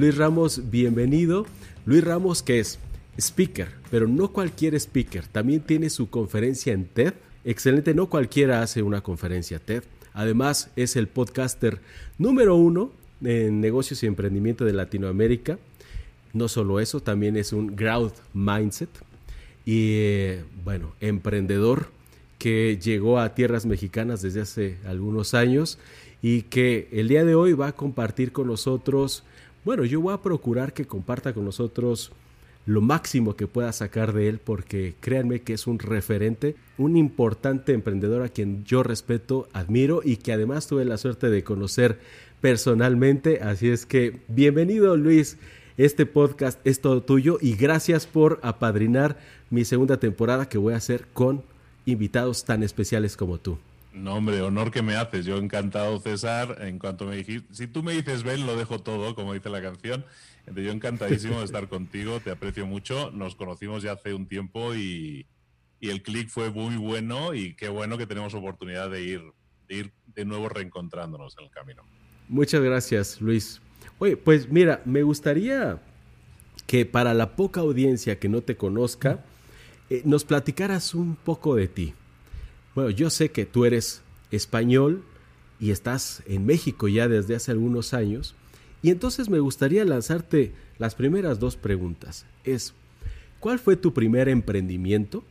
Luis Ramos, bienvenido. Luis Ramos, que es speaker, pero no cualquier speaker. También tiene su conferencia en TED. Excelente, no cualquiera hace una conferencia TED. Además, es el podcaster número uno en negocios y emprendimiento de Latinoamérica. No solo eso, también es un growth mindset y, eh, bueno, emprendedor que llegó a tierras mexicanas desde hace algunos años y que el día de hoy va a compartir con nosotros, bueno, yo voy a procurar que comparta con nosotros lo máximo que pueda sacar de él porque créanme que es un referente, un importante emprendedor a quien yo respeto, admiro y que además tuve la suerte de conocer personalmente. Así es que bienvenido Luis, este podcast es todo tuyo y gracias por apadrinar mi segunda temporada que voy a hacer con invitados tan especiales como tú. No, hombre, honor que me haces. Yo encantado, César. En cuanto me dijiste, si tú me dices ven, lo dejo todo, como dice la canción. Entonces, yo encantadísimo de estar contigo, te aprecio mucho. Nos conocimos ya hace un tiempo y, el clic fue muy bueno y qué bueno que tenemos oportunidad de ir, de ir de nuevo reencontrándonos en el camino. Muchas gracias, Luis. Oye, pues mira, me gustaría que para la poca audiencia que no te conozca, eh, nos platicaras un poco de ti. Bueno, yo sé que tú eres español y estás en México ya desde hace algunos años. Y entonces me gustaría lanzarte las primeras dos preguntas. Es, ¿cuál fue tu primer emprendimiento?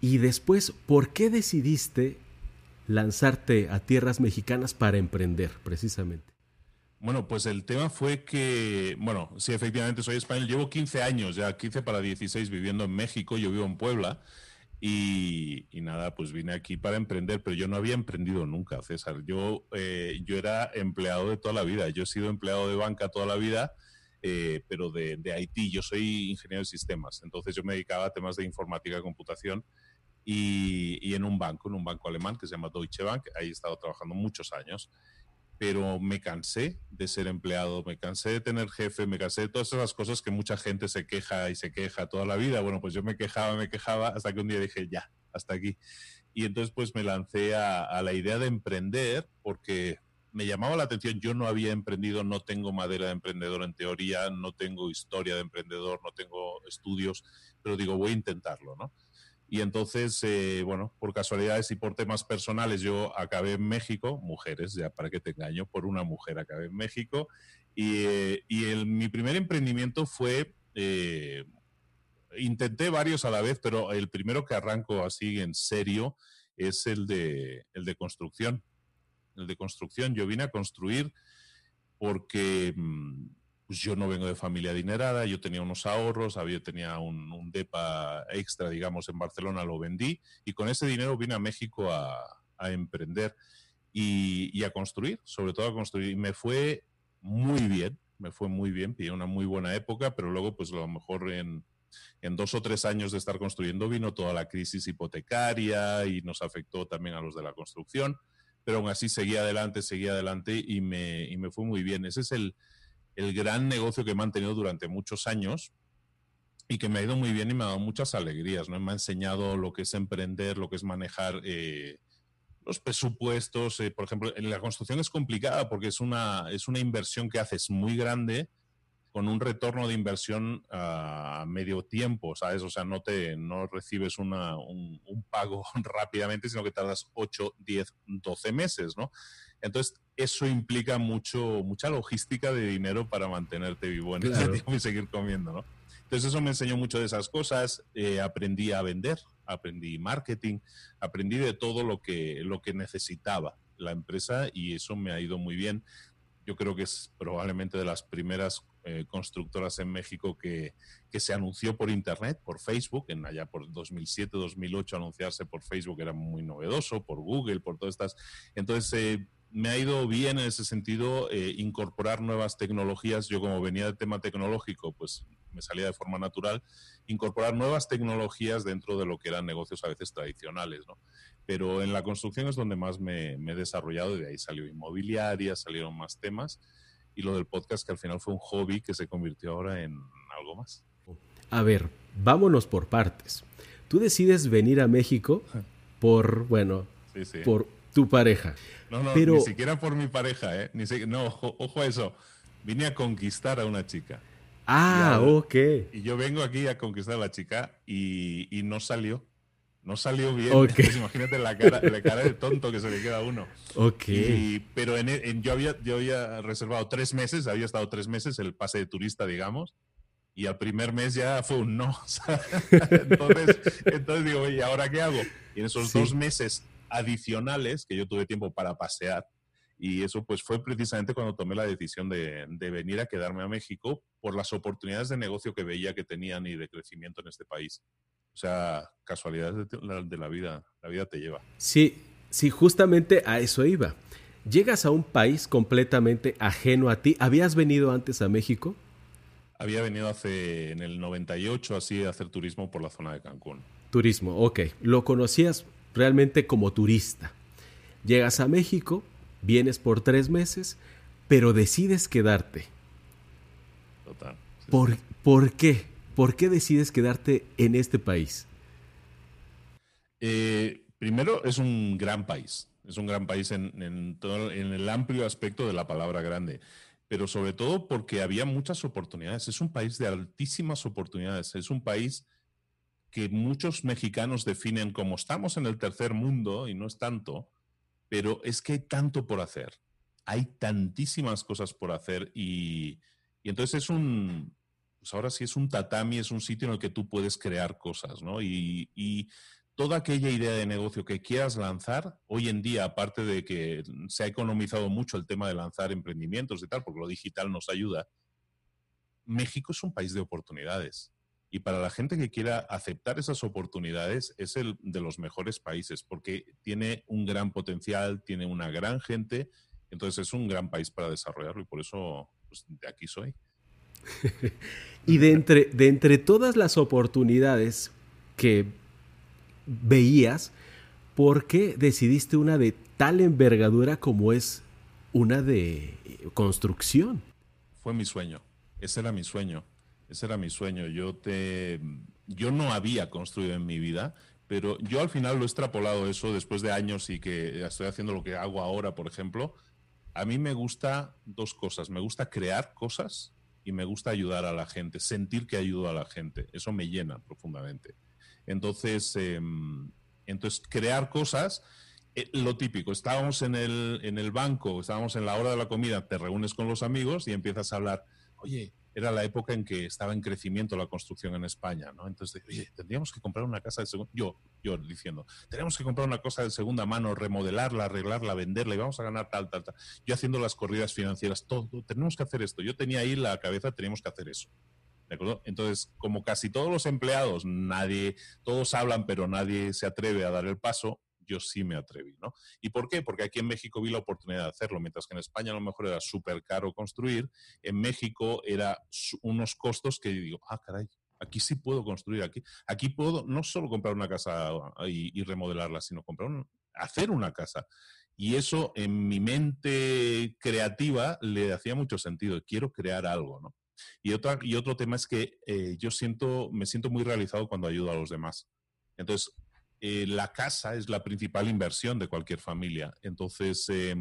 Y después, ¿por qué decidiste lanzarte a tierras mexicanas para emprender precisamente? Bueno, pues el tema fue que, bueno, sí, efectivamente soy español. Llevo 15 años, ya 15 para 16 viviendo en México. Yo vivo en Puebla. Y, nada, pues vine aquí para emprender, pero yo no había emprendido nunca, César. Yo, eh, yo era empleado de toda la vida. Yo he sido empleado de banca toda la vida, eh, pero de, de Haití. Yo soy ingeniero de sistemas. Entonces yo me dedicaba a temas de informática computación. Y, y en un banco, en un banco alemán que se llama Deutsche Bank. Ahí he estado trabajando muchos años pero me cansé de ser empleado, me cansé de tener jefe, me cansé de todas esas cosas que mucha gente se queja y se queja toda la vida. Bueno, pues yo me quejaba, me quejaba, hasta que un día dije, ya, hasta aquí. Y entonces pues me lancé a, la idea de emprender porque me llamaba la atención, yo no había emprendido, no tengo madera de emprendedor en teoría, no tengo historia de emprendedor, no tengo estudios, pero digo, voy a intentarlo, ¿no? Y entonces, eh, bueno, por casualidades y por temas personales, yo acabé en México, mujeres, ya para que te engaño, por una mujer acabé en México. Y, eh, y el, mi primer emprendimiento fue, eh, intenté varios a la vez, pero el primero que arranco así en serio es el de, el de construcción. El de construcción. Yo vine a construir porque... Mm, pues yo no vengo de familia adinerada, yo tenía unos ahorros, había, tenía un, DEPA extra, digamos, en Barcelona, lo vendí y con ese dinero vine a México a, emprender y, a construir, sobre todo a construir. Y me fue muy bien, me fue muy bien, pillé una muy buena época, pero luego, pues a lo mejor en, en dos o tres años de estar construyendo vino toda la crisis hipotecaria y nos afectó también a los de la construcción, pero aún así seguí adelante, seguí adelante y me, y me fue muy bien. Ese es el el gran negocio que he mantenido durante muchos años y que me ha ido muy bien y me ha dado muchas alegrías, ¿no? Me ha enseñado lo que es emprender, lo que es manejar eh, los presupuestos. Eh, por ejemplo, en la construcción es complicada porque es una, es una inversión que haces muy grande con un retorno de inversión a medio tiempo, ¿sabes? O sea, no, te, no recibes un, un, pago rápidamente, sino que tardas 8, 10, 12 meses, ¿no? Entonces, eso implica mucho, mucha logística de dinero para mantenerte vivo en ese tiempo y seguir comiendo, ¿no? Entonces, eso me enseñó mucho de esas cosas. Eh, aprendí a vender, aprendí marketing, aprendí de todo lo que, lo que necesitaba la empresa y eso me ha ido muy bien. Yo creo que es probablemente de las primeras eh, constructoras en México que, que, se anunció por Internet, por Facebook, en allá por 2007, 2008, anunciarse por Facebook era muy novedoso, por Google, por todas estas. Entonces, eh, me ha ido bien en ese sentido eh, incorporar nuevas tecnologías. Yo como venía del tema tecnológico, pues me salía de forma natural, incorporar nuevas tecnologías dentro de lo que eran negocios a veces tradicionales, ¿no? Pero en la construcción es donde más me, he desarrollado y de ahí salió inmobiliaria, salieron más temas y lo del podcast que al final fue un hobby que se convirtió ahora en algo más. A ver, vámonos por partes. Tú decides venir a México por, bueno, por tu pareja. No, no, ni siquiera por mi pareja, ¿eh? Ni no, ojo, a eso. Vine a conquistar a una chica. Ah, ok. Y yo vengo aquí a conquistar a la chica y, no salió. No salió bien. Pues imagínate la cara, la cara de tonto que se le queda a uno. Ok. pero en, yo, había, yo había reservado tres meses, había estado tres meses el pase de turista, digamos, y al primer mes ya fue un no. entonces, entonces digo, ¿y ahora qué hago? Y en esos dos meses adicionales que yo tuve tiempo para pasear, y eso pues fue precisamente cuando tomé la decisión de, venir a quedarme a México por las oportunidades de negocio que veía que tenían y de crecimiento en este país. O sea, casualidades de, la vida, la vida te lleva. Sí, sí, justamente a eso iba. Llegas a un país completamente ajeno a ti. ¿Habías venido antes a México? Había venido hace en el 98 así a hacer turismo por la zona de Cancún. Turismo, ok. Lo conocías realmente como turista. Llegas a México, vienes por tres meses, pero decides quedarte. Total. ¿Por, ¿Por, qué? ¿Por qué decides quedarte en este país? Eh, primero, es un gran país. Es un gran país en, todo, en el amplio aspecto de la palabra grande pero sobre todo porque había muchas oportunidades. Es un país de altísimas oportunidades. Es un país que muchos mexicanos definen como estamos en el tercer mundo y no es tanto, pero es que hay tanto por hacer. Hay tantísimas cosas por hacer y, entonces es un, pues ahora sí es un tatami, es un sitio en el que tú puedes crear cosas, ¿no? Y, y, toda aquella idea de negocio que quieras lanzar, hoy en día, aparte de que se ha economizado mucho el tema de lanzar emprendimientos y tal, porque lo digital nos ayuda, México es un país de oportunidades. Y para la gente que quiera aceptar esas oportunidades, es el de los mejores países, porque tiene un gran potencial, tiene una gran gente, entonces es un gran país para desarrollarlo y por eso pues, de aquí soy. y de entre, de entre todas las oportunidades que veías, ¿por qué decidiste una de tal envergadura como es una de construcción? Fue mi sueño, ese era mi sueño. Ese era mi sueño. Yo, te, yo no había construido en mi vida, pero yo al final lo he extrapolado eso después de años y que estoy haciendo lo que hago ahora, por ejemplo. A mí me gusta dos cosas. Me gusta crear cosas y me gusta ayudar a la gente, sentir que ayudo a la gente. Eso me llena profundamente. Entonces, em, entonces crear cosas, eh, lo típico, estábamos en el, en el banco, estábamos en la hora de la comida, te reúnes con los amigos y empiezas a hablar, oye, era la época en que estaba en crecimiento la construcción en España, ¿no? Entonces, oye, tendríamos que comprar una casa de segunda, yo, yo diciendo, tenemos que comprar una cosa de segunda mano, remodelarla, arreglarla, venderla y vamos a ganar tal, tal, tal. Yo haciendo las corridas financieras, todo, tenemos que hacer esto. Yo tenía ahí la cabeza, teníamos que hacer eso. ¿De acuerdo? Entonces, como casi todos los empleados, nadie, todos hablan, pero nadie se atreve a dar el paso, yo sí me atreví, ¿no? ¿Y por qué? Porque aquí en México vi la oportunidad de hacerlo, mientras que en España a lo mejor era súper caro construir, en México era unos costos que digo, ah, caray, aquí sí puedo construir, aquí, aquí puedo no solo comprar una casa y, remodelarla, sino comprar hacer una casa. Y eso en mi mente creativa le hacía mucho sentido, quiero crear algo, ¿no? Y, otra, y otro tema es que eh, yo siento, me siento muy realizado cuando ayudo a los demás. Entonces, eh, la casa es la principal inversión de cualquier familia. Entonces, eh,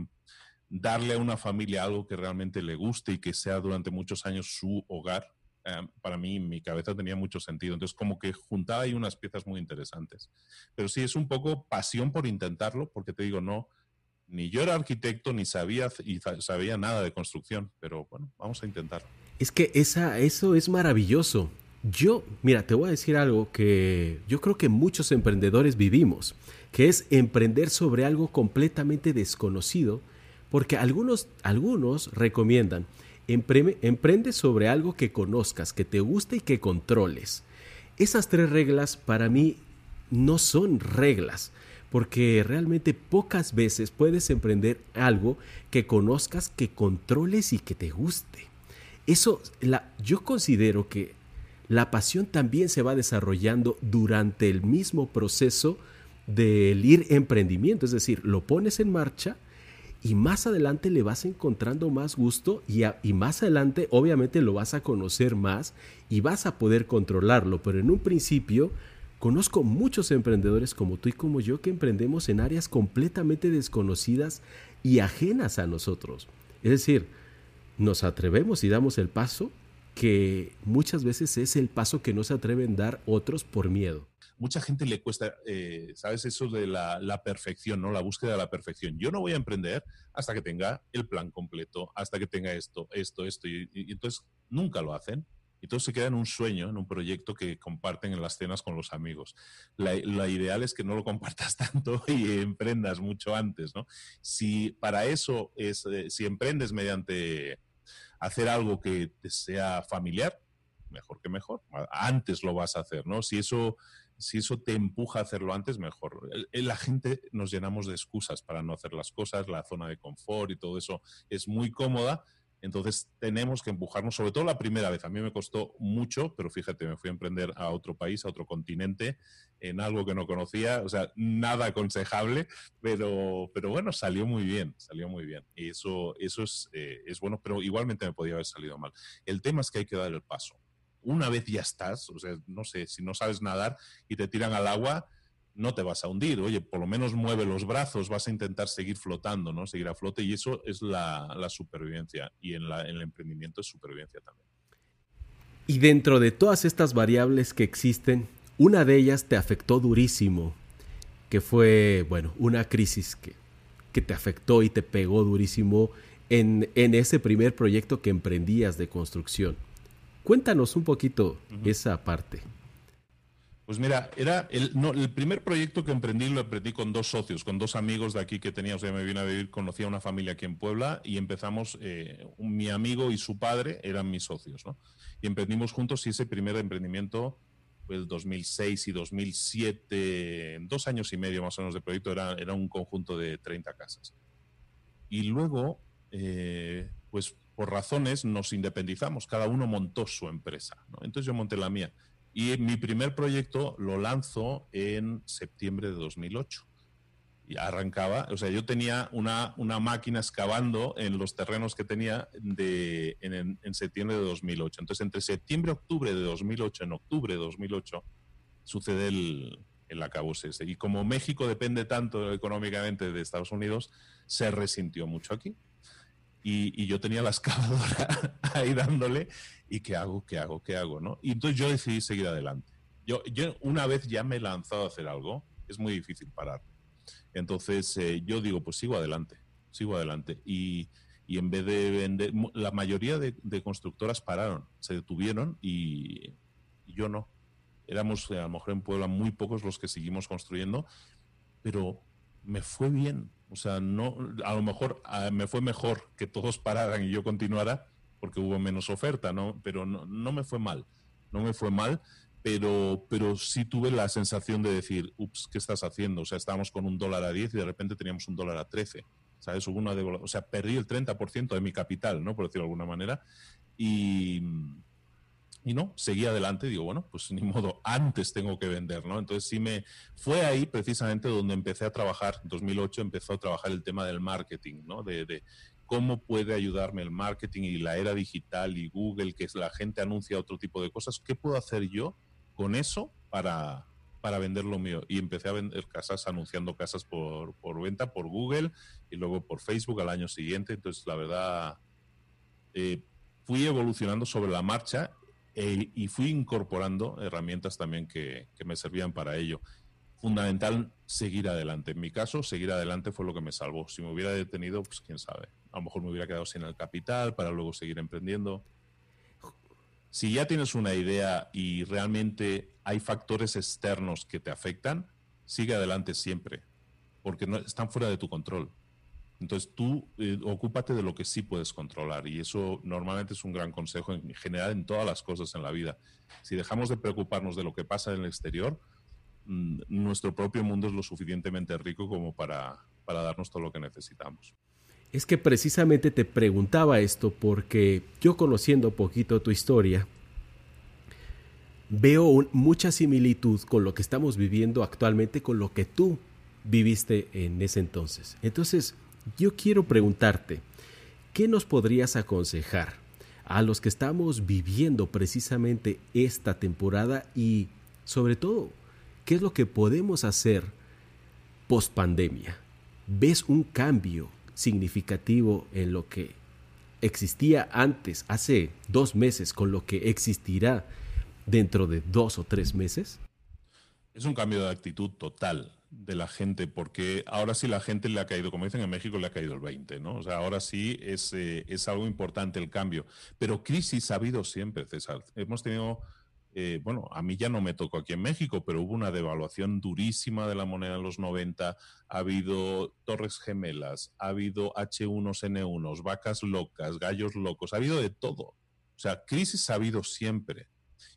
darle a una familia algo que realmente le guste y que sea durante muchos años su hogar, eh, para mí, en mi cabeza tenía mucho sentido. Entonces, como que juntaba ahí unas piezas muy interesantes. Pero sí, es un poco pasión por intentarlo, porque te digo, no, ni yo era arquitecto, ni sabía, y sabía nada de construcción, pero bueno, vamos a intentarlo. Es que esa, eso es maravilloso. Yo, mira, te voy a decir algo que yo creo que muchos emprendedores vivimos, que es emprender sobre algo completamente desconocido, porque algunos, algunos recomiendan, emprende sobre algo que conozcas, que te guste y que controles. Esas tres reglas para mí no son reglas, porque realmente pocas veces puedes emprender algo que conozcas, que controles y que te guste. Eso, la, yo considero que la pasión también se va desarrollando durante el mismo proceso del ir emprendimiento, es decir, lo pones en marcha y más adelante le vas encontrando más gusto y, más adelante obviamente lo vas a conocer más y vas a poder controlarlo, pero en un principio conozco muchos emprendedores como tú y como yo que emprendemos en áreas completamente desconocidas y ajenas a nosotros. Es decir, nos atrevemos y damos el paso que muchas veces es el paso que no se atreven a dar otros por miedo. Mucha gente le cuesta, eh, ¿sabes? Eso de la, perfección, ¿no? La búsqueda de la perfección. Yo no voy a emprender hasta que tenga el plan completo, hasta que tenga esto, esto, esto. Y, entonces nunca lo hacen. Y todo se queda en un sueño, en un proyecto que comparten en las cenas con los amigos. La, ideal es que no lo compartas tanto y emprendas mucho antes, ¿no? Si para eso es, eh, si emprendes mediante hacer algo que te sea familiar, mejor que mejor. Antes lo vas a hacer, ¿no? Si eso, si eso te empuja a hacerlo antes, mejor. La gente nos llenamos de excusas para no hacer las cosas, la zona de confort y todo eso es muy cómoda. Entonces tenemos que empujarnos, sobre todo la primera vez. A mí me costó mucho, pero fíjate, me fui a emprender a otro país, a otro continente, en algo que no conocía, o sea, nada aconsejable, pero, pero bueno, salió muy bien, salió muy bien. Eso, eso es, eh, es bueno, pero igualmente me podía haber salido mal. El tema es que hay que dar el paso. Una vez ya estás, o sea, no sé, si no sabes nadar y te tiran al agua, no te vas a hundir. Oye, por lo menos mueve los brazos, vas a intentar seguir flotando, ¿no? Seguir a flote y eso es la, supervivencia. Y en, en el emprendimiento es supervivencia también. Y dentro de todas estas variables que existen, una de ellas te afectó durísimo, que fue, bueno, una crisis que, que te afectó y te pegó durísimo en, en, ese primer proyecto que emprendías de construcción. Cuéntanos un poquito esa parte. Pues mira, era el, no, el primer proyecto que emprendí lo emprendí con dos socios, con dos amigos de aquí que tenía, o sea, me vine a vivir, conocí a una familia aquí en Puebla y empezamos, eh, mi amigo y su padre eran mis socios, ¿no? Y emprendimos juntos y ese primer emprendimiento el 2006 y 2007, dos años y medio más o menos de proyecto, era, era un conjunto de 30 casas. Y luego, eh, pues por razones nos independizamos, cada uno montó su empresa. Entonces yo monté la mía. Y mi primer proyecto lo lanzo en septiembre de 2008 y arrancaba, o sea, yo tenía una, una máquina excavando en los terrenos que tenía de, en, septiembre de 2008. Entonces, entre septiembre y octubre de 2008, en octubre de 2008, sucede el, el acabose ese. Y como México depende tanto económicamente de Estados Unidos, se resintió mucho aquí. Y, y, yo tenía la excavadora ahí dándole, ¿y qué hago? ¿Qué hago? ¿Qué hago? ¿no? Y entonces yo decidí seguir adelante. Yo, yo una vez ya me he lanzado a hacer algo, es muy difícil parar. Entonces eh, yo digo, pues sigo adelante, sigo adelante. Y, en vez de vender, la mayoría de, constructoras pararon, se detuvieron y, yo no. Éramos a lo mejor en Puebla muy pocos los que seguimos construyendo, pero me fue bien. O sea, no, a lo mejor me fue mejor que todos pararan y yo continuara porque hubo menos oferta, ¿no? Pero no, no me fue mal. No me fue mal pero, pero sí tuve la sensación de decir, ups, ¿qué estás haciendo? O sea, estábamos con un dólar a 10 y de repente teníamos un dólar a 13. ¿Sabes? Hubo una o sea, perdí el 30% de mi capital, ¿no? Por decirlo de alguna manera. Y, y no, seguí adelante. Digo, bueno, pues ni modo, antes tengo que vender, ¿no? Entonces sí me... Fue ahí precisamente donde empecé a trabajar, en 2008 empezó a trabajar el tema del marketing, ¿no? De, de cómo puede ayudarme el marketing y la era digital y Google, que la gente anuncia otro tipo de cosas. ¿Qué puedo hacer yo con eso para, para vender lo mío. Y empecé a vender casas, anunciando casas por, por, venta por Google y luego por Facebook al año siguiente. Entonces, la verdad, eh, fui evolucionando sobre la marcha e, y fui incorporando herramientas también que, me servían para ello. Fundamental seguir adelante. En mi caso, seguir adelante fue lo que me salvó. Si me hubiera detenido, pues quién sabe. A lo mejor me hubiera quedado sin el capital para luego seguir emprendiendo si ya tienes una idea y realmente hay factores externos que te afectan, sigue adelante siempre, porque están fuera de tu control. Entonces tú eh, ocúpate de lo que sí puedes controlar y eso normalmente es un gran consejo en general en todas las cosas en la vida. Si dejamos de preocuparnos de lo que pasa en el exterior, mm, nuestro propio mundo es lo suficientemente rico como para, para darnos todo lo que necesitamos. Es que precisamente te preguntaba esto porque yo conociendo poquito tu historia, veo mucha similitud con lo que estamos viviendo actualmente, con lo que tú viviste en ese entonces. Entonces, yo quiero preguntarte, ¿qué nos podrías aconsejar a los que estamos viviendo precisamente esta temporada y sobre todo, qué es lo que podemos hacer post pandemia? ¿Ves un cambio significativo en lo que existía antes, hace dos meses, con lo que existirá dentro de dos o tres meses? Es un cambio de actitud total de la gente, porque ahora sí la gente le ha caído, como dicen en México, le ha caído el 20, ¿no? O sea, ahora sí es, eh, es algo importante el cambio. Pero crisis ha habido siempre, César. Hemos tenido, eh, bueno, a mí ya no me tocó aquí en México, pero hubo una devaluación durísima de la moneda en los 90, ha habido torres gemelas, ha habido H1N1, vacas locas, gallos locos, ha habido de todo. O sea, crisis ha habido siempre.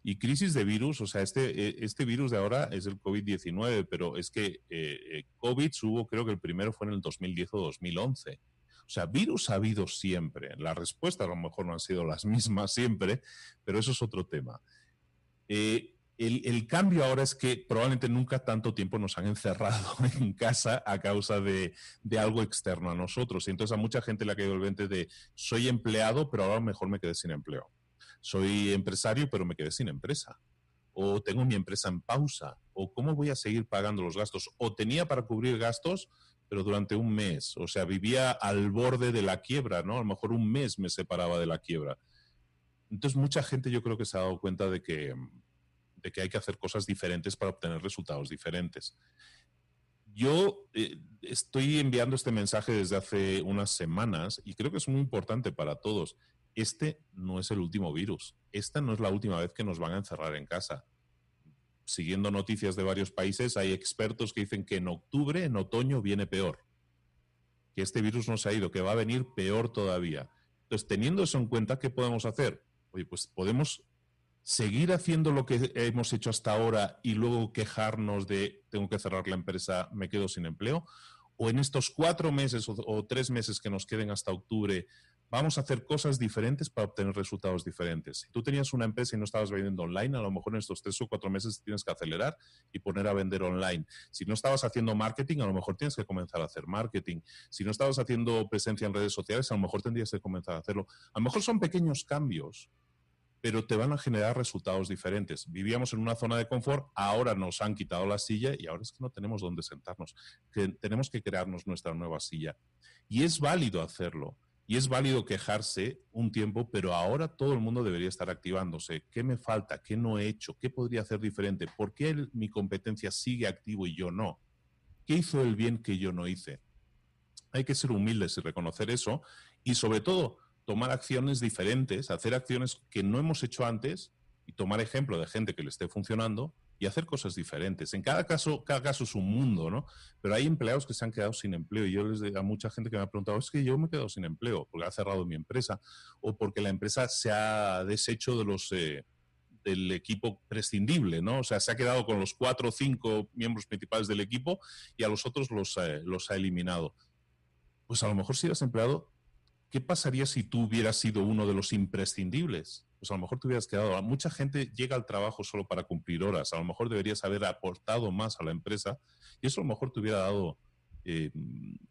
Y crisis de virus, o sea, este, eh, este virus de ahora es el COVID-19, pero es que eh, eh, COVID hubo, creo que el primero fue en el 2010 o 2011. O sea, virus ha habido siempre. Las respuestas a lo mejor no han sido las mismas siempre, pero eso es otro tema. el, cambio ahora es que probablemente nunca tanto tiempo nos han encerrado en casa a causa de, de, algo externo a nosotros. Y entonces a mucha gente le ha caído el 20 de soy empleado, pero ahora mejor me quedé sin empleo soy empresario pero me quedé sin empresa, o tengo mi empresa en pausa, o cómo voy a seguir pagando los gastos, o tenía para cubrir gastos, pero durante un mes, o sea, vivía al borde de la quiebra, ¿no? A lo mejor un mes me separaba de la quiebra. Entonces, mucha gente yo creo que se ha dado cuenta de que, de que hay que hacer cosas diferentes para obtener resultados diferentes. Yo eh, estoy enviando este mensaje desde hace unas semanas y creo que es muy importante para todos este no es el último virus. Esta no es la última vez que nos van a encerrar en casa. Siguiendo noticias de varios países, hay expertos que dicen que en octubre, en otoño, viene peor. Que este virus no se ha ido, que va a venir peor todavía. Entonces, teniendo eso en cuenta, ¿qué podemos hacer? Oye, pues podemos seguir haciendo lo que hemos hecho hasta ahora y luego quejarnos de tengo que cerrar la empresa, me quedo sin empleo. O en estos cuatro meses o, o tres meses que nos queden hasta octubre, vamos a hacer cosas diferentes para obtener resultados diferentes. Si tú tenías una empresa y no estabas vendiendo online, a lo mejor en estos tres o cuatro meses tienes que acelerar y poner a vender online. Si no estabas haciendo marketing, a lo mejor tienes que comenzar a hacer marketing. Si no estabas haciendo presencia en redes sociales, a lo mejor tendrías que comenzar a hacerlo. A lo mejor son pequeños cambios, pero te van a generar resultados diferentes. Vivíamos en una zona de confort, ahora nos han quitado la silla y ahora es que no tenemos dónde sentarnos. Que tenemos que crearnos nuestra nueva silla. Y es válido hacerlo. Y es válido quejarse un tiempo, pero ahora todo el mundo debería estar activándose. ¿Qué me falta? ¿Qué no he hecho? ¿Qué podría hacer diferente? ¿Por qué mi competencia sigue activo y yo no? ¿Qué hizo el bien que yo no hice? Hay que ser humildes y reconocer eso y sobre todo tomar acciones diferentes, hacer acciones que no hemos hecho antes y tomar ejemplo de gente que le esté funcionando y hacer cosas diferentes. En cada caso, cada caso es un mundo, ¿no? Pero hay empleados que se han quedado sin empleo y yo les digo a mucha gente que me ha preguntado, es que yo me he quedado sin empleo porque ha cerrado mi empresa o porque la empresa se ha deshecho de los... Eh, del equipo prescindible, ¿no? O sea, se ha quedado con los cuatro o cinco miembros principales del equipo y a los otros los, eh, los ha eliminado. Pues a lo mejor si eras empleado, ¿qué pasaría si tú hubieras sido uno de los imprescindibles? pues a lo mejor te hubieras quedado. Mucha gente llega al trabajo solo para cumplir horas. A lo mejor deberías haber aportado más a la empresa y eso a lo mejor te hubiera dado eh,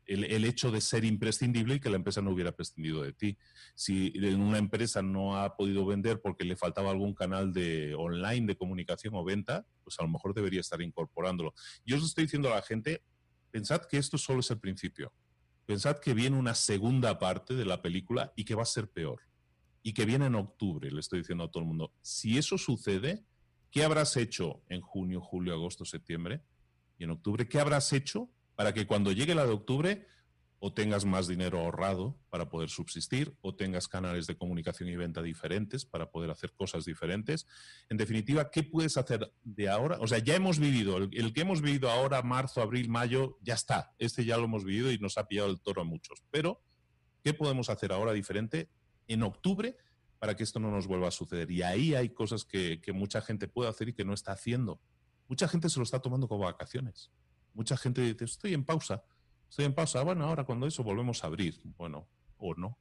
el, hecho de ser imprescindible y que la empresa no hubiera prescindido de ti. Si una empresa no ha podido vender porque le faltaba algún canal de online de comunicación o venta, pues a lo mejor debería estar incorporándolo. Yo os estoy diciendo a la gente, pensad que esto solo es el principio. Pensad que viene una segunda parte de la película y que va a ser peor y que viene en octubre, le estoy diciendo a todo el mundo, si eso sucede, ¿qué habrás hecho en junio, julio, agosto, septiembre? Y en octubre, ¿qué habrás hecho para que cuando llegue la de octubre o tengas más dinero ahorrado para poder subsistir, o tengas canales de comunicación y venta diferentes para poder hacer cosas diferentes. En definitiva, ¿qué puedes hacer de ahora? O sea, ya hemos vivido, el, que hemos vivido ahora, marzo, abril, mayo, ya está. Este ya lo hemos vivido y nos ha pillado el toro a muchos. Pero, ¿qué podemos hacer ahora diferente en octubre para que esto no nos vuelva a suceder. Y ahí hay cosas que, mucha gente puede hacer y que no está haciendo. Mucha gente se lo está tomando como vacaciones. Mucha gente dice, estoy en pausa, estoy en pausa. Bueno, ahora cuando eso volvemos a abrir. Bueno, o no.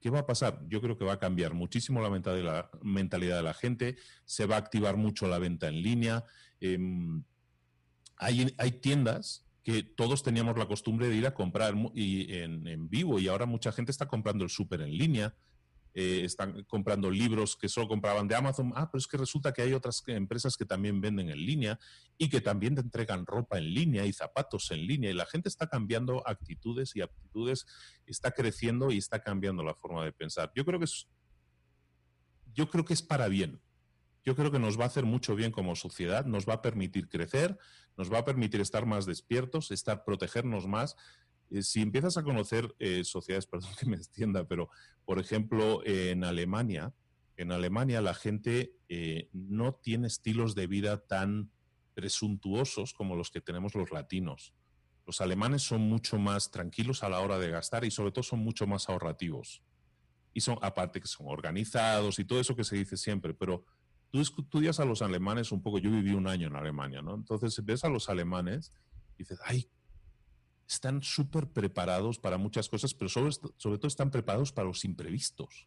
¿Qué va a pasar? Yo creo que va a cambiar muchísimo la mentalidad de la gente, se va a activar mucho la venta en línea. Em, hay, tiendas que todos teníamos la costumbre de ir a comprar en, en, vivo y ahora mucha gente está comprando el súper en línea. Eh, están comprando libros que solo compraban de Amazon. Ah, pero es que resulta que hay otras empresas que también venden en línea y que también te entregan ropa en línea y zapatos en línea. Y la gente está cambiando actitudes y aptitudes, está creciendo y está cambiando la forma de pensar. Yo creo que es, yo creo que es para bien. Yo creo que nos va a hacer mucho bien como sociedad, nos va a permitir crecer, nos va a permitir estar más despiertos, estar protegernos más si empiezas a conocer eh, sociedades, perdón que me extienda, pero por ejemplo en Alemania, en Alemania la gente eh, no tiene estilos de vida tan presuntuosos como los que tenemos los latinos. Los alemanes son mucho más tranquilos a la hora de gastar y sobre todo son mucho más ahorrativos. Y son, aparte que son organizados y todo eso que se dice siempre, pero tú estudias a los alemanes un poco, yo viví un año en Alemania, ¿no? Entonces ves a los alemanes y dices, ay, están súper preparados para muchas cosas, pero sobre, sobre, todo están preparados para los imprevistos.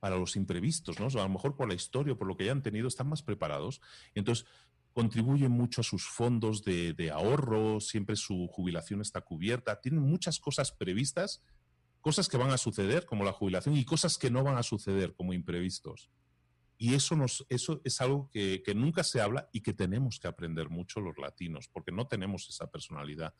Para los imprevistos, ¿no? a lo mejor por la historia, por lo que ya han tenido, están más preparados. Entonces, contribuyen mucho a sus fondos de, de ahorro, siempre su jubilación está cubierta, tienen muchas cosas previstas, cosas que van a suceder, como la jubilación, y cosas que no van a suceder, como imprevistos. Y eso, nos, eso es algo que, que, nunca se habla y que tenemos que aprender mucho los latinos, porque no tenemos esa personalidad.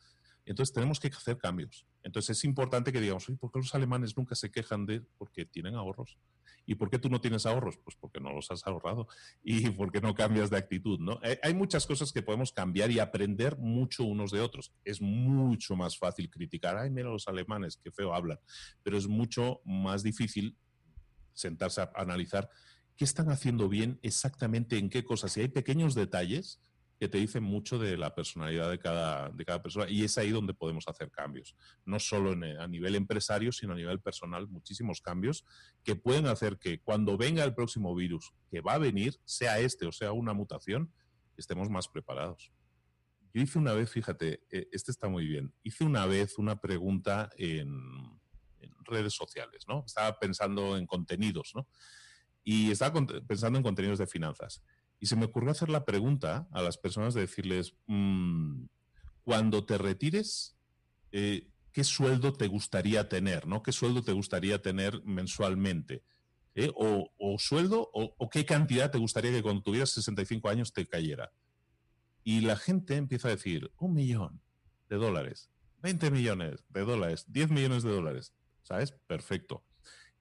Entonces tenemos que hacer cambios. Entonces es importante que digamos, ¿por qué los alemanes nunca se quejan de porque tienen ahorros? ¿Y por qué tú no tienes ahorros? Pues porque no los has ahorrado y porque no cambias de actitud, ¿no? Hay muchas cosas que podemos cambiar y aprender mucho unos de otros. Es mucho más fácil criticar, ay, mira los alemanes, qué feo hablan, pero es mucho más difícil sentarse a analizar qué están haciendo bien, exactamente en qué cosas. Y hay pequeños detalles que te dicen mucho de la personalidad de cada, de cada persona y es ahí donde podemos hacer cambios, no solo a nivel empresario, sino a nivel personal, muchísimos cambios que pueden hacer que cuando venga el próximo virus, que va a venir, sea este o sea una mutación, estemos más preparados. Yo hice una vez, fíjate, eh, este está muy bien, hice una vez una pregunta en, en redes sociales, ¿no? Estaba pensando en contenidos, ¿no? Y estaba pensando en contenidos de finanzas. Y se me ocurrió hacer la pregunta a las personas de decirles, mm, cuando te retires, eh, ¿qué sueldo te gustaría tener? ¿no? ¿Qué sueldo te gustaría tener mensualmente? ¿Eh? O, sueldo o, qué cantidad te gustaría que cuando tuvieras 65 años te cayera? Y la gente empieza a decir, un millón de dólares, 20 millones de dólares, 10 millones de dólares. ¿Sabes? Perfecto.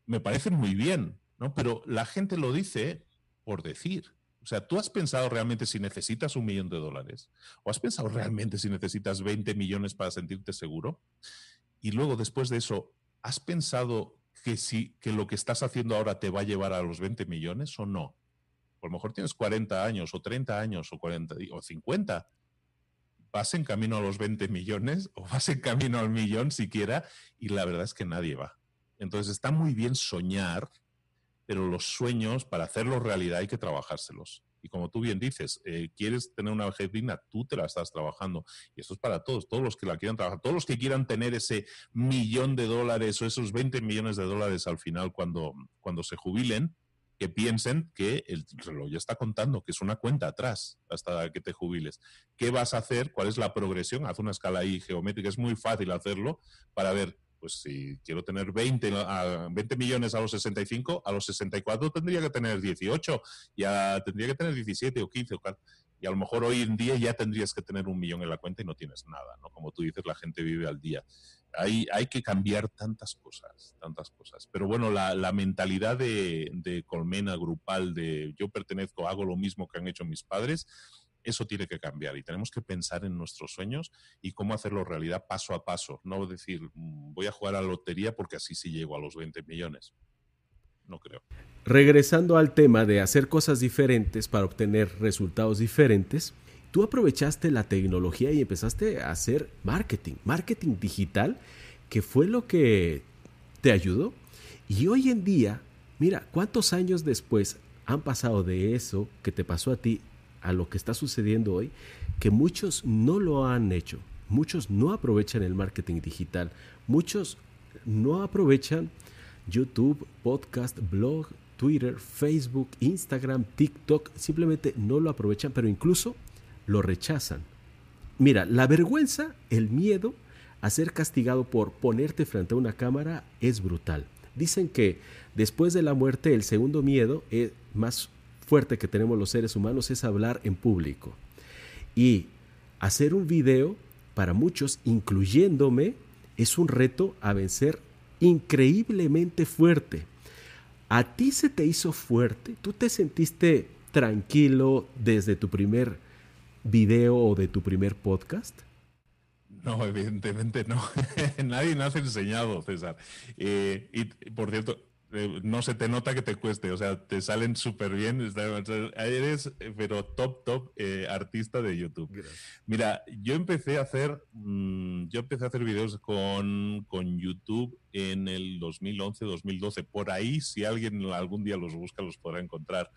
Me parece muy bien, ¿no? Pero la gente lo dice por decir. O sea, ¿tú has pensado realmente si necesitas un millón de dólares? ¿O has pensado realmente si necesitas 20 millones para sentirte seguro? Y luego, después de eso, ¿has pensado que, si, que lo que estás haciendo ahora te va a llevar a los 20 millones o no? A lo mejor tienes 40 años o 30 años o, 40, o 50. ¿Vas en camino a los 20 millones o vas en camino al millón siquiera? Y la verdad es que nadie va. Entonces está muy bien soñar, pero los sueños, para hacerlos realidad, hay que trabajárselos. Y como tú bien dices, eh, quieres tener una vejez digna, tú te la estás trabajando. Y esto es para todos, todos los que la quieran trabajar, todos los que quieran tener ese millón de dólares o esos 20 millones de dólares al final cuando, cuando se jubilen, que piensen que el reloj ya está contando, que es una cuenta atrás hasta que te jubiles. ¿Qué vas a hacer? ¿Cuál es la progresión? Haz una escala ahí geométrica, es muy fácil hacerlo para ver pues si quiero tener 20, a 20 millones a los 65, a los 64 tendría que tener 18, ya tendría que tener 17 o 15 y a lo mejor hoy en día ya tendrías que tener un millón en la cuenta y no tienes nada, ¿no? Como tú dices, la gente vive al día. Hay, hay que cambiar tantas cosas, tantas cosas. Pero bueno, la, la mentalidad de colmena grupal, de yo pertenezco, hago lo mismo que han hecho mis padres, eso tiene que cambiar y tenemos que pensar en nuestros sueños y cómo hacerlo realidad paso a paso. No decir, mm, voy a jugar a la lotería porque así sí llego a los 20 millones. No creo. Regresando al tema de hacer cosas diferentes para obtener resultados diferentes, tú aprovechaste la tecnología y empezaste a hacer marketing, marketing digital, que fue lo que te ayudó. Y hoy en día, mira, ¿cuántos años después han pasado de eso que te pasó a ti a lo que está sucediendo hoy, que muchos no lo han hecho, muchos no aprovechan el marketing digital, muchos no aprovechan YouTube, podcast, blog, Twitter, Facebook, Instagram, TikTok, simplemente no lo aprovechan, pero incluso lo rechazan. Mira, la vergüenza, el miedo a ser castigado por ponerte frente a una cámara es brutal. Dicen que después de la muerte el segundo miedo es más fuerte que tenemos los seres humanos es hablar en público. Y hacer un video para muchos, incluyéndome, es un reto a vencer increíblemente fuerte. ¿A ti se te hizo fuerte? ¿Tú te sentiste tranquilo desde tu primer video o de tu primer podcast? No, evidentemente no. Nadie nos ha enseñado, César. Eh, y por cierto, eh, no se te nota que te cueste, o sea, te salen súper bien. Eres, pero top, top eh, artista de YouTube. Mira, yo empecé a hacer, mm, yo empecé a hacer videos con, con YouTube en el 2011-2012. Por ahí, si alguien algún día los busca, los podrá encontrar.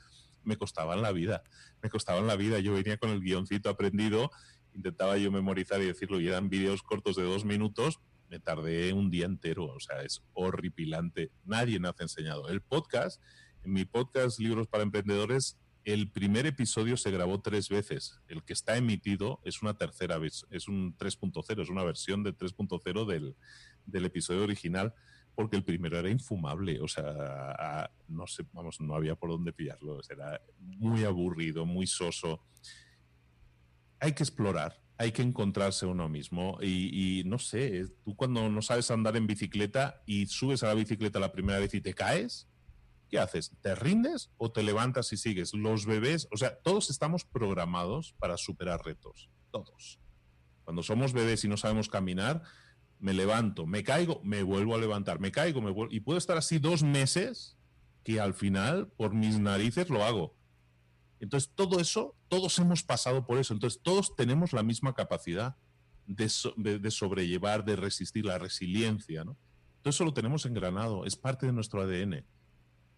Me costaban la vida, me costaban la vida. Yo venía con el guioncito aprendido intentaba yo memorizar y decirlo, y eran vídeos cortos de dos minutos, me tardé un día entero, o sea, es horripilante. Nadie me ha enseñado. El podcast, en mi podcast Libros para Emprendedores, el primer episodio se grabó tres veces. El que está emitido es una tercera vez, es un 3.0, es una versión de 3.0 del, del episodio original, porque el primero era infumable, o sea, no sé, vamos, no había por dónde pillarlo, era muy aburrido, muy soso hay que explorar, hay que encontrarse uno mismo. Y, no sé, tú cuando no sabes andar en bicicleta y subes a la bicicleta la primera vez y te caes, ¿qué haces? ¿Te rindes o te levantas y sigues? Los bebés, o sea, todos estamos programados para superar retos, todos. Cuando somos bebés y no sabemos caminar, me levanto, me caigo, me vuelvo a levantar, me caigo, me vuelvo... Y puedo estar así dos meses que al final, por mis narices, lo hago. Entonces, todo eso, todos hemos pasado por eso. Entonces, todos tenemos la misma capacidad de, sobrellevar, de resistir la resiliencia, ¿no? Todo eso lo tenemos engranado, es parte de nuestro ADN.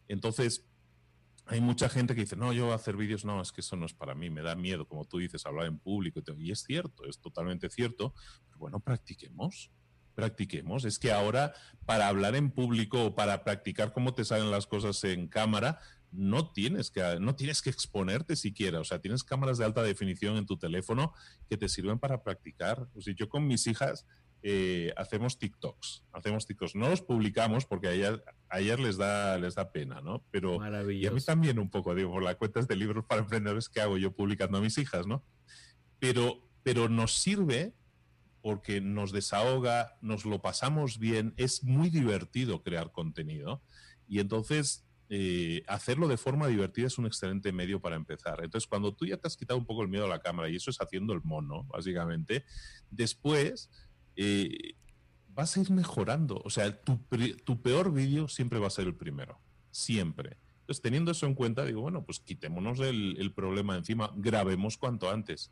Entonces, hay mucha gente que dice, no, yo hacer vídeos, no, es que eso no es para mí, me da miedo, como tú dices, hablar en público. Y es cierto, es totalmente cierto, pero bueno, practiquemos, practiquemos. Es que ahora, para hablar en público o para practicar cómo te salen las cosas en cámara, no tienes que, no tienes que exponerte siquiera. O sea, tienes cámaras de alta definición en tu teléfono que te sirven para practicar. O sea, yo con mis hijas eh, hacemos TikToks. Hacemos TikToks. No los publicamos porque a ellas, les, da, les da pena, ¿no? Pero y a mí también un poco, digo, por las cuentas de libros para emprendedores que hago yo publicando a mis hijas, ¿no? Pero, pero nos sirve porque nos desahoga, nos lo pasamos bien, es muy divertido crear contenido. Y entonces eh, hacerlo de forma divertida es un excelente medio para empezar. Entonces, cuando tú ya te has quitado un poco el miedo a la cámara, y eso es haciendo el mono, básicamente, después eh, vas a ir mejorando. O sea, tu, peor vídeo siempre va a ser el primero. Siempre. Entonces, teniendo eso en cuenta, digo, bueno, pues quitémonos el, el problema encima, grabemos cuanto antes.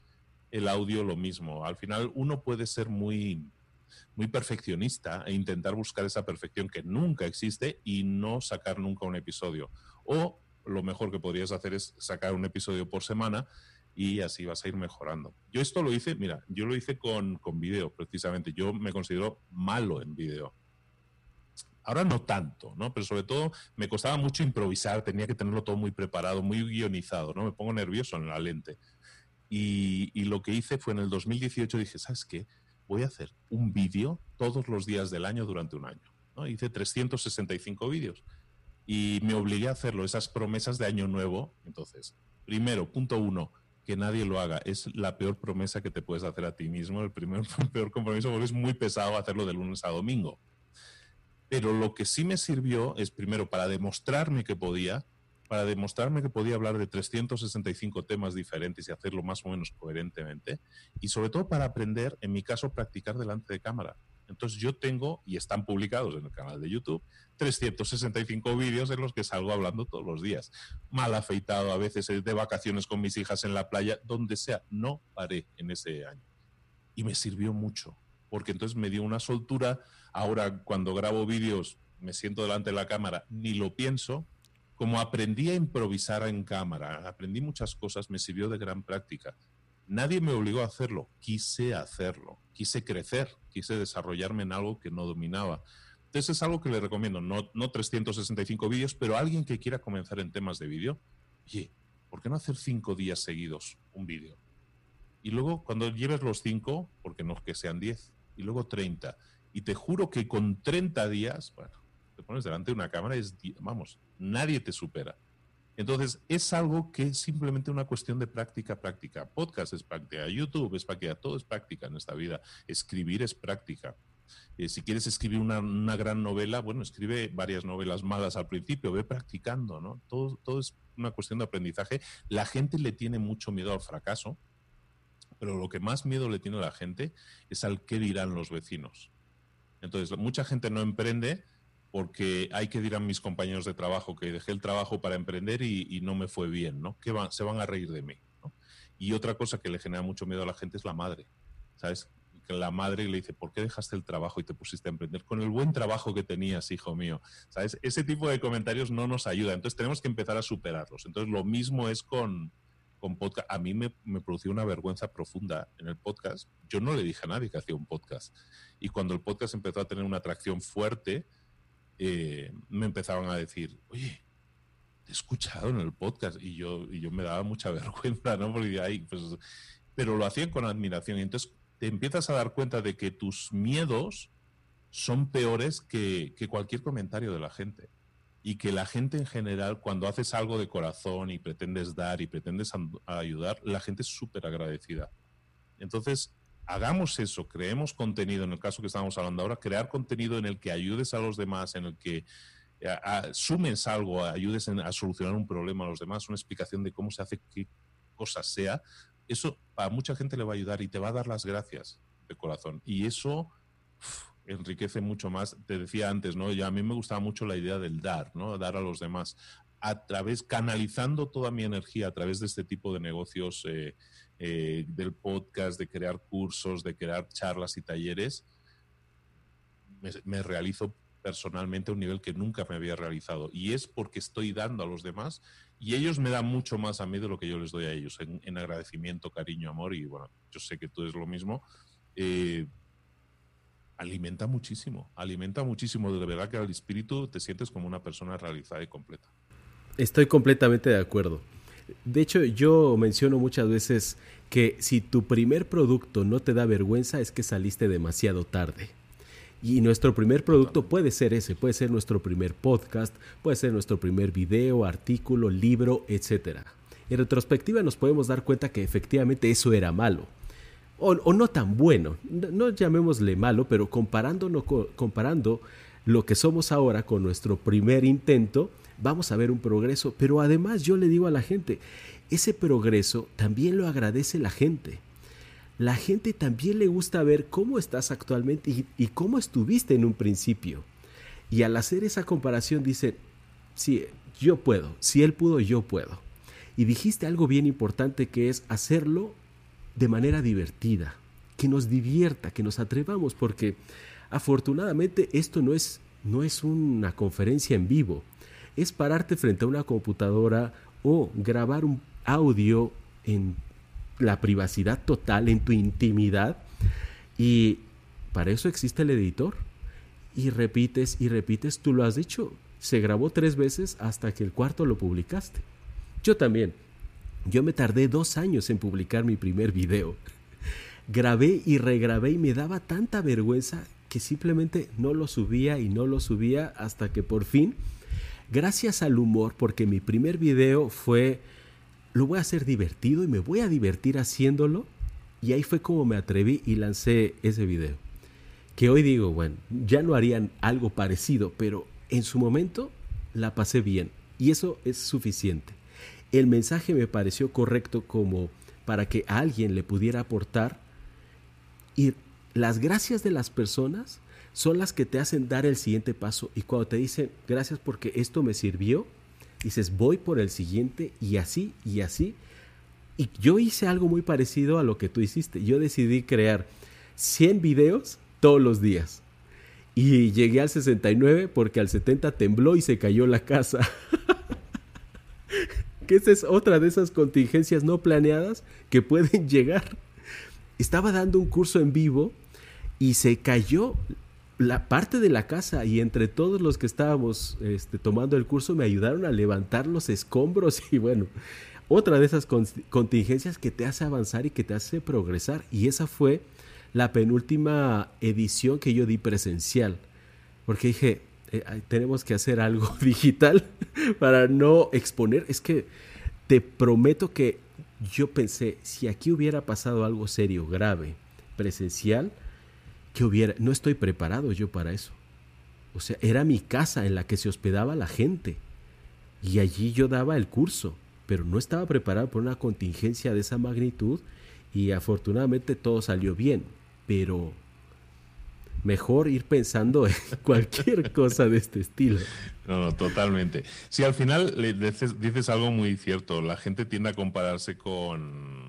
El audio lo mismo. Al final, uno puede ser muy muy perfeccionista e intentar buscar esa perfección que nunca existe y no sacar nunca un episodio. O lo mejor que podrías hacer es sacar un episodio por semana y así vas a ir mejorando. Yo esto lo hice, mira, yo lo hice con, con video, precisamente. Yo me considero malo en video. Ahora no tanto, ¿no? Pero sobre todo me costaba mucho improvisar, tenía que tenerlo todo muy preparado, muy guionizado, ¿no? Me pongo nervioso en la lente. Y, y lo que hice fue en el 2018, dije, ¿sabes qué? Voy a hacer un vídeo todos los días del año durante un año. ¿no? Hice 365 vídeos y me obligué a hacerlo, esas promesas de año nuevo. Entonces, primero, punto uno, que nadie lo haga. Es la peor promesa que te puedes hacer a ti mismo, el primer peor compromiso, porque es muy pesado hacerlo de lunes a domingo. Pero lo que sí me sirvió es, primero, para demostrarme que podía, para demostrarme que podía hablar de 365 temas diferentes y hacerlo más o menos coherentemente, y sobre todo para aprender, en mi caso, practicar delante de cámara. Entonces yo tengo, y están publicados en el canal de YouTube, 365 vídeos en los que salgo hablando todos los días. Mal afeitado, a veces eh, de vacaciones con mis hijas en la playa, donde sea. No paré en ese año. Y me sirvió mucho, porque entonces me dio una soltura. Ahora cuando grabo vídeos, me siento delante de la cámara, ni lo pienso, como aprendí a improvisar en cámara, aprendí muchas cosas, me sirvió de gran práctica. Nadie me obligó a hacerlo, quise hacerlo, quise crecer, quise desarrollarme en algo que no dominaba. Entonces es algo que le recomiendo, no, no 365 vídeos, pero alguien que quiera comenzar en temas de vídeo, oye, ¿por qué no hacer cinco días seguidos un vídeo? Y luego cuando lleves los cinco, porque no que sean 10, y luego 30, y te juro que con 30 días, bueno, te pones delante de una cámara y es, vamos, nadie te supera. Entonces, es algo que es simplemente una cuestión de práctica, práctica. Podcast es práctica, YouTube es práctica, todo es práctica en esta vida. Escribir es práctica. Eh, si quieres escribir una, una, gran novela, bueno, escribe varias novelas malas al principio, ve practicando, ¿no? Todo, todo es una cuestión de aprendizaje. La gente le tiene mucho miedo al fracaso, pero lo que más miedo le tiene a la gente es al qué dirán los vecinos. Entonces, mucha gente no emprende porque hay que dirán mis compañeros de trabajo que dejé el trabajo para emprender y, no me fue bien, ¿no? Que se van a reír de mí, ¿no? Y otra cosa que le genera mucho miedo a la gente es la madre, ¿sabes? Que la madre le dice, ¿por qué dejaste el trabajo y te pusiste a emprender? Con el buen trabajo que tenías, hijo mío, ¿sabes? Ese tipo de comentarios no nos ayuda, entonces tenemos que empezar a superarlos. Entonces lo mismo es con, con podcast. A mí me, me produció una vergüenza profunda en el podcast. Yo no le dije a nadie que hacía un podcast. Y cuando el podcast empezó a tener una atracción fuerte, eh, me empezaban a decir, oye, te he escuchado en el podcast y yo, y yo me daba mucha vergüenza, ¿no? Porque ahí, pues, pero lo hacían con admiración y entonces te empiezas a dar cuenta de que tus miedos son peores que, que cualquier comentario de la gente y que la gente en general, cuando haces algo de corazón y pretendes dar y pretendes ayudar, la gente es súper agradecida. Entonces, hagamos eso, creemos contenido, en el caso que estamos hablando ahora, crear contenido en el que ayudes a los demás, en el que eh, sumes algo, ayudes a solucionar un problema a los demás, una explicación de cómo se hace qué cosa sea, eso a mucha gente le va a ayudar y te va a dar las gracias de corazón. Y eso enriquece mucho más. Te decía antes, ¿no? Ya a mí me gustaba mucho la idea del dar, ¿no? Dar a los demás. A través, canalizando toda mi energía a través de este tipo de negocios eh, eh, del podcast, de crear cursos, de crear charlas y talleres, me, realizo personalmente a un nivel que nunca me había realizado. Y es porque estoy dando a los demás y ellos me dan mucho más a mí de lo que yo les doy a ellos, en, agradecimiento, cariño, amor. Y bueno, yo sé que tú es lo mismo. Eh, alimenta muchísimo, alimenta muchísimo. De verdad que al espíritu te sientes como una persona realizada y completa. Estoy completamente de acuerdo. De hecho, yo menciono muchas veces que si tu primer producto no te da vergüenza es que saliste demasiado tarde. Y nuestro primer producto puede ser ese, puede ser nuestro primer podcast, puede ser nuestro primer video, artículo, libro, etc. En retrospectiva nos podemos dar cuenta que efectivamente eso era malo. O, no tan bueno, no, llamémosle malo, pero comparando lo que somos ahora con nuestro primer intento, vamos a ver un progreso, pero además yo le digo a la gente, ese progreso también lo agradece la gente. La gente también le gusta ver cómo estás actualmente y, cómo estuviste en un principio. Y al hacer esa comparación dice, sí, yo puedo, si él pudo, yo puedo. Y dijiste algo bien importante que es hacerlo de manera divertida, que nos divierta, que nos atrevamos, porque afortunadamente esto no es, no es una conferencia en vivo es pararte frente a una computadora o grabar un audio en la privacidad total, en tu intimidad. Y para eso existe el editor. Y repites y repites, tú lo has dicho. Se grabó tres veces hasta que el cuarto lo publicaste. Yo también. Yo me tardé dos años en publicar mi primer video. Grabé y regrabé y me daba tanta vergüenza que simplemente no lo subía y no lo subía hasta que por fin gracias al humor, porque mi primer video fue, lo voy a hacer divertido y me voy a divertir haciéndolo. Y ahí fue como me atreví y lancé ese video. Que hoy digo, bueno, ya no harían algo parecido, pero en su momento la pasé bien. Y eso es suficiente. El mensaje me pareció correcto como para que alguien le pudiera aportar. Y las gracias de las personas son las que te hacen dar el siguiente paso. Y cuando te dicen, gracias porque esto me sirvió, dices, voy por el siguiente y así y así. Y yo hice algo muy parecido a lo que tú hiciste. Yo decidí crear 100 videos todos los días. Y llegué al 69 porque al 70 tembló y se cayó la casa. que esa es otra de esas contingencias no planeadas que pueden llegar. Estaba dando un curso en vivo y se cayó la parte de la casa y entre todos los que estábamos este, tomando el curso me ayudaron a levantar los escombros y bueno, otra de esas contingencias que te hace avanzar y que te hace progresar y esa fue la penúltima edición que yo di presencial porque dije, eh, tenemos que hacer algo digital para no exponer. Es que te prometo que yo pensé, si aquí hubiera pasado algo serio, grave, presencial, no estoy preparado yo para eso. O sea, era mi casa en la que se hospedaba la gente. Y allí yo daba el curso, pero no estaba preparado por una contingencia de esa magnitud y afortunadamente todo salió bien. Pero mejor ir pensando en cualquier cosa de este estilo. No, no, totalmente. Si al final le dices, algo muy cierto. La gente tiende a compararse con,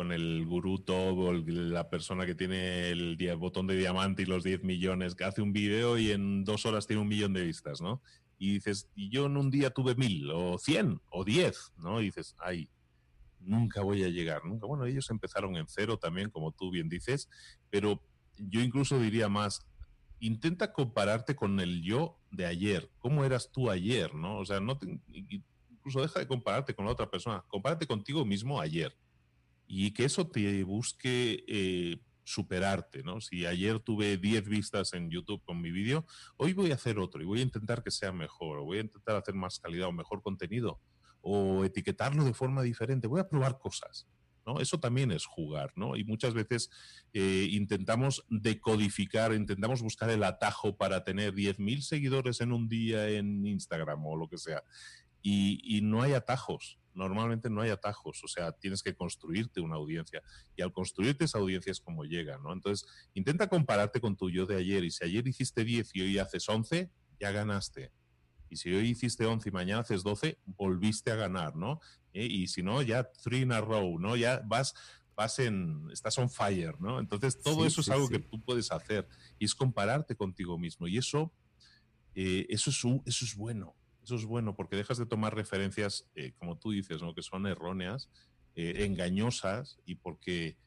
con el gurú todo, la persona que tiene el, botón de diamante y los 10 millones, que hace un video y en dos horas tiene un millón de vistas, ¿no? Y dices, y yo en un día tuve mil, o cien, o diez, ¿no? Y dices, ay, nunca voy a llegar, nunca. Bueno, ellos empezaron en cero también, como tú bien dices, pero yo incluso diría más, intenta compararte con el yo de ayer, cómo eras tú ayer, ¿no? O sea, no incluso deja de compararte con la otra persona, compárate contigo mismo ayer y que eso te busque eh, superarte, ¿no? Si ayer tuve 10 vistas en YouTube con mi vídeo, hoy voy a hacer otro y voy a intentar que sea mejor, o voy a intentar hacer más calidad o mejor contenido, o etiquetarlo de forma diferente, voy a probar cosas. Eso también es jugar, ¿no? Y muchas veces eh, intentamos decodificar, intentamos buscar el atajo para tener 10.000 seguidores en un día en Instagram o lo que sea. Y, no hay atajos, normalmente no hay atajos, o sea, tienes que construirte una audiencia y al construirte esa audiencia es como llega, ¿no? Entonces, intenta compararte con tu yo de ayer y si ayer hiciste 10 y hoy haces 11, ya ganaste. Y si hoy hiciste 11 y mañana haces 12, volviste a ganar, ¿no? ¿eh? y si no, ya three in a row, ¿no? Ya vas, vas en, estás on fire, ¿no? Entonces todo eso es algo que tú puedes hacer y es compararte contigo mismo y eso, eh, eso, es, eso es bueno, eso es bueno porque dejas de tomar referencias, eh, como tú dices, ¿no? Que son erróneas, engañosas y porque,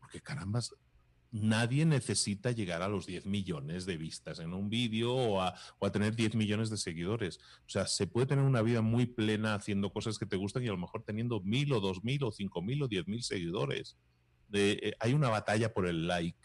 porque carambas, nadie necesita llegar a los 10 millones de vistas en un vídeo o a, tener 10 millones de seguidores. O sea, se puede tener una vida muy plena haciendo cosas que te gustan y a lo mejor teniendo mil o dos mil o cinco mil o diez mil seguidores. Eh, hay una batalla por el like.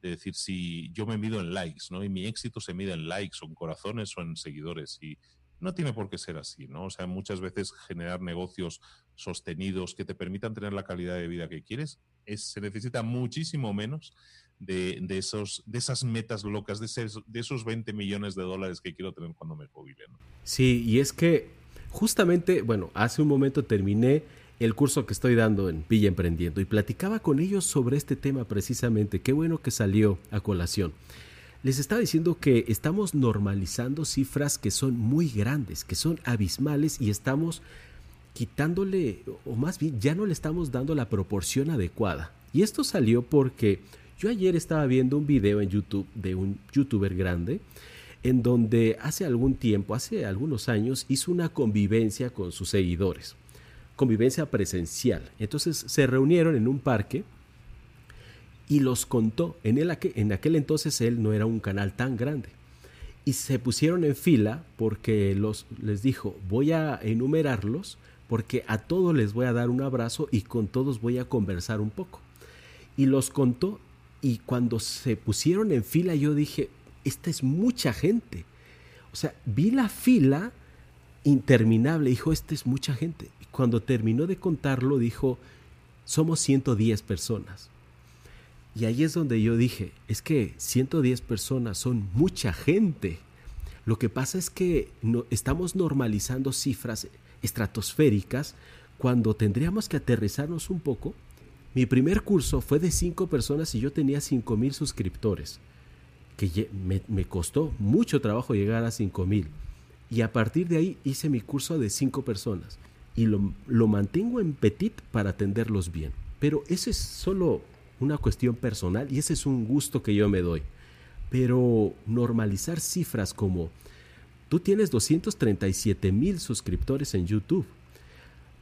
De decir, si yo me mido en likes, ¿no? Y mi éxito se mide en likes o en corazones o en seguidores. Y no tiene por qué ser así, ¿no? O sea, muchas veces generar negocios sostenidos que te permitan tener la calidad de vida que quieres se necesita muchísimo menos de, esos, de esas metas locas, de, de esos 20 millones de dólares que quiero tener cuando me jubile. Sí, y es que justamente, bueno, hace un momento terminé el curso que estoy dando en Villa Emprendiendo y platicaba con ellos sobre este tema precisamente. Qué bueno que salió a colación. Les estaba diciendo que estamos normalizando cifras que son muy grandes, que son abismales y estamos quitándole, o más bien ya no le estamos dando la proporción adecuada. Y esto salió porque yo ayer estaba viendo un video en YouTube de un youtuber grande en donde hace algún tiempo, hace algunos años, hizo una convivencia con sus seguidores. Convivencia presencial. Entonces se reunieron en un parque y los contó. En, el, en aquel entonces él no era un canal tan grande. Y se pusieron en fila porque los, les dijo, voy a enumerarlos porque a todos les voy a dar un abrazo y con todos voy a conversar un poco. Y los contó y cuando se pusieron en fila yo dije, esta es mucha gente. O sea, vi la fila interminable, dijo, esta es mucha gente. Y cuando terminó de contarlo, dijo, somos 110 personas. Y ahí es donde yo dije, es que 110 personas son mucha gente. Lo que pasa es que no, estamos normalizando cifras estratosféricas cuando tendríamos que aterrizarnos un poco. Mi primer curso fue de cinco personas y yo tenía cinco mil suscriptores, que me, costó mucho trabajo llegar a cinco mil. Y a partir de ahí hice mi curso de cinco personas y lo, lo mantengo en petit para atenderlos bien. Pero eso es solo una cuestión personal y ese es un gusto que yo me doy. Pero normalizar cifras como Tú tienes 237 mil suscriptores en YouTube,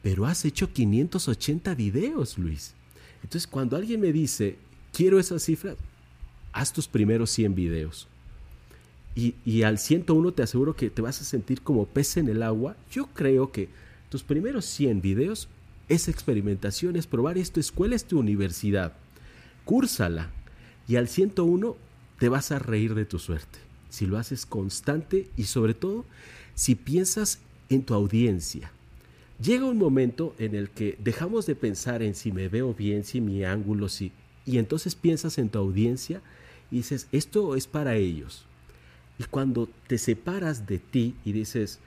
pero has hecho 580 videos, Luis. Entonces, cuando alguien me dice, quiero esa cifra, haz tus primeros 100 videos. Y, y, al 101 te aseguro que te vas a sentir como pez en el agua. Yo creo que tus primeros 100 videos es experimentación, es probar esto, escuela es tu universidad. Cúrsala. Y al 101 te vas a reír de tu suerte si lo haces constante y sobre todo si piensas en tu audiencia. Llega un momento en el que dejamos de pensar en si me veo bien, si mi ángulo, si... Y entonces piensas en tu audiencia y dices, esto es para ellos. Y cuando te separas de ti y dices,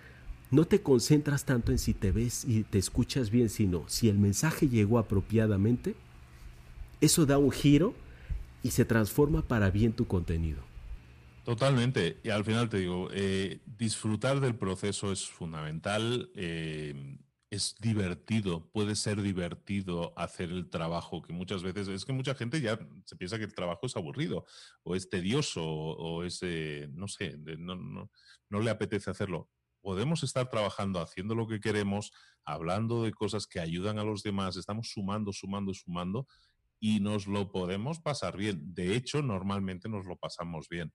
no te concentras tanto en si te ves y te escuchas bien, sino si el mensaje llegó apropiadamente, eso da un giro y se transforma para bien tu contenido. Totalmente. Y al final te digo, eh, disfrutar del proceso es fundamental. Eh, es divertido, puede ser divertido hacer el trabajo, que muchas veces es que mucha gente ya se piensa que el trabajo es aburrido o es tedioso o, es, eh, no sé, no, no, no le apetece hacerlo. Podemos estar trabajando, haciendo lo que queremos, hablando de cosas que ayudan a los demás, estamos sumando, sumando sumando y nos lo podemos pasar bien. De hecho, normalmente nos lo pasamos bien.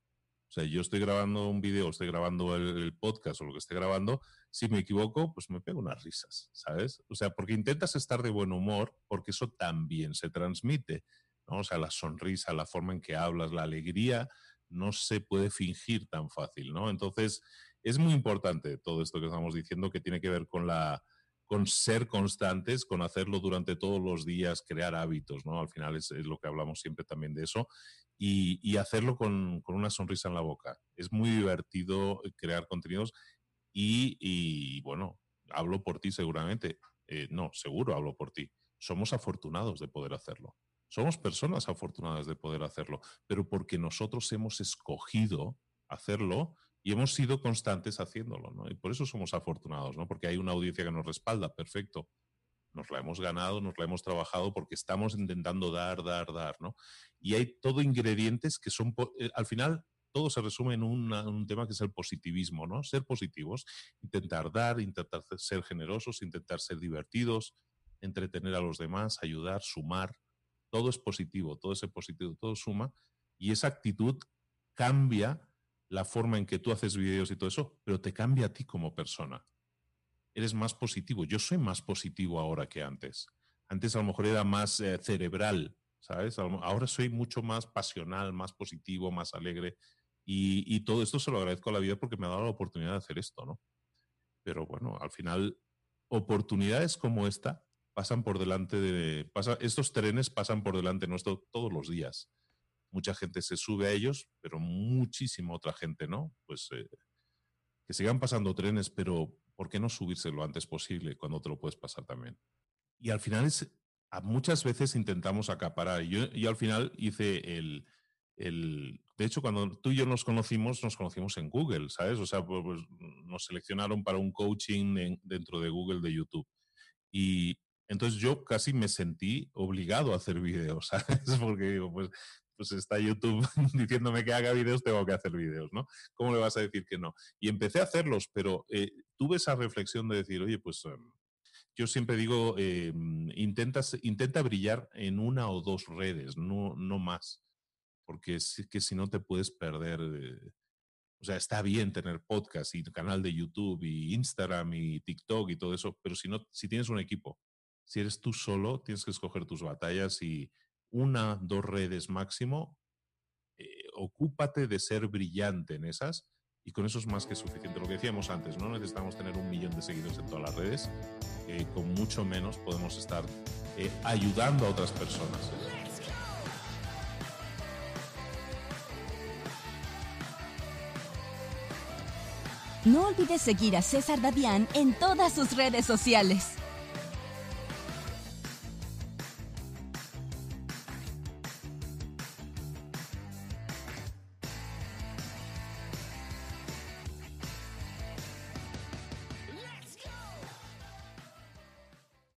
O sea, yo estoy grabando un video, estoy grabando el, podcast o lo que esté grabando, si me equivoco, pues me pego unas risas, ¿sabes? O sea, porque intentas estar de buen humor, porque eso también se transmite, ¿no? O sea, la sonrisa, la forma en que hablas, la alegría, no se puede fingir tan fácil, ¿no? Entonces, es muy importante todo esto que estamos diciendo que tiene que ver con la con ser constantes, con hacerlo durante todos los días, crear hábitos, ¿no? Al final es, lo que hablamos siempre también de eso y, hacerlo con, una sonrisa en la boca. Es muy divertido eh, crear contenidos y, bueno, hablo por ti seguramente. Eh, no, seguro hablo por ti. Somos afortunados de poder hacerlo. Somos personas afortunadas de poder hacerlo, pero porque nosotros hemos escogido hacerlo y hemos sido constantes haciéndolo, ¿no? Y por eso somos afortunados, ¿no? Porque hay una audiencia que nos respalda, perfecto nos la hemos ganado, nos la hemos trabajado porque estamos intentando dar, dar, dar, ¿no? Y hay todo ingredientes que son, eh, al final, todo se resume en un tema que es el positivismo, ¿no? Ser positivos, intentar dar, intentar ser generosos, intentar ser divertidos, entretener a los demás, ayudar, sumar. Todo es positivo, todo ese positivo, todo suma. Y esa actitud cambia la forma en que tú haces videos y todo eso, pero te cambia a ti como persona eres más positivo. Yo soy más positivo ahora que antes. Antes a lo mejor era más eh, cerebral, ¿sabes? Ahora soy mucho más pasional, más positivo, más alegre. Y, todo esto se lo agradezco a la vida porque me ha dado la oportunidad de hacer esto, ¿no? Pero bueno, al final, oportunidades como esta pasan por delante de... Pasa, estos trenes pasan por delante nuestro todos los días. Mucha gente se sube a ellos, pero muchísima otra gente, ¿no? Pues eh, que sigan pasando trenes, pero ¿por qué no subirse lo antes posible cuando te lo puedes pasar también? Y al final es, a muchas veces intentamos acaparar. Yo, al final hice el, el, de hecho, cuando tú y yo nos conocimos, nos conocimos en Google, ¿sabes? O sea, pues, pues nos seleccionaron para un coaching dentro de Google de YouTube. Y entonces yo casi me sentí obligado a hacer videos, ¿sabes? Porque digo, pues pues está YouTube diciéndome que haga vídeos, tengo que hacer vídeos, ¿no? ¿Cómo le vas a decir que no? Y empecé a hacerlos, pero eh, tuve esa reflexión de decir, oye, pues em, yo siempre digo, eh, intenta brillar en una o dos redes, no, no más, porque es que si no te puedes perder. Eh, o sea, está bien tener podcast y canal de YouTube y Instagram y TikTok y todo eso, pero si no, si tienes un equipo, si eres tú solo, tienes que escoger tus batallas y, una, dos redes máximo, eh, ocúpate de ser brillante en esas y con eso es más que suficiente. Lo que decíamos antes, no necesitamos tener un millón de seguidores en todas las redes, con mucho menos podemos estar eh, ayudando a otras personas. No olvides seguir a César Dadián en todas sus redes sociales.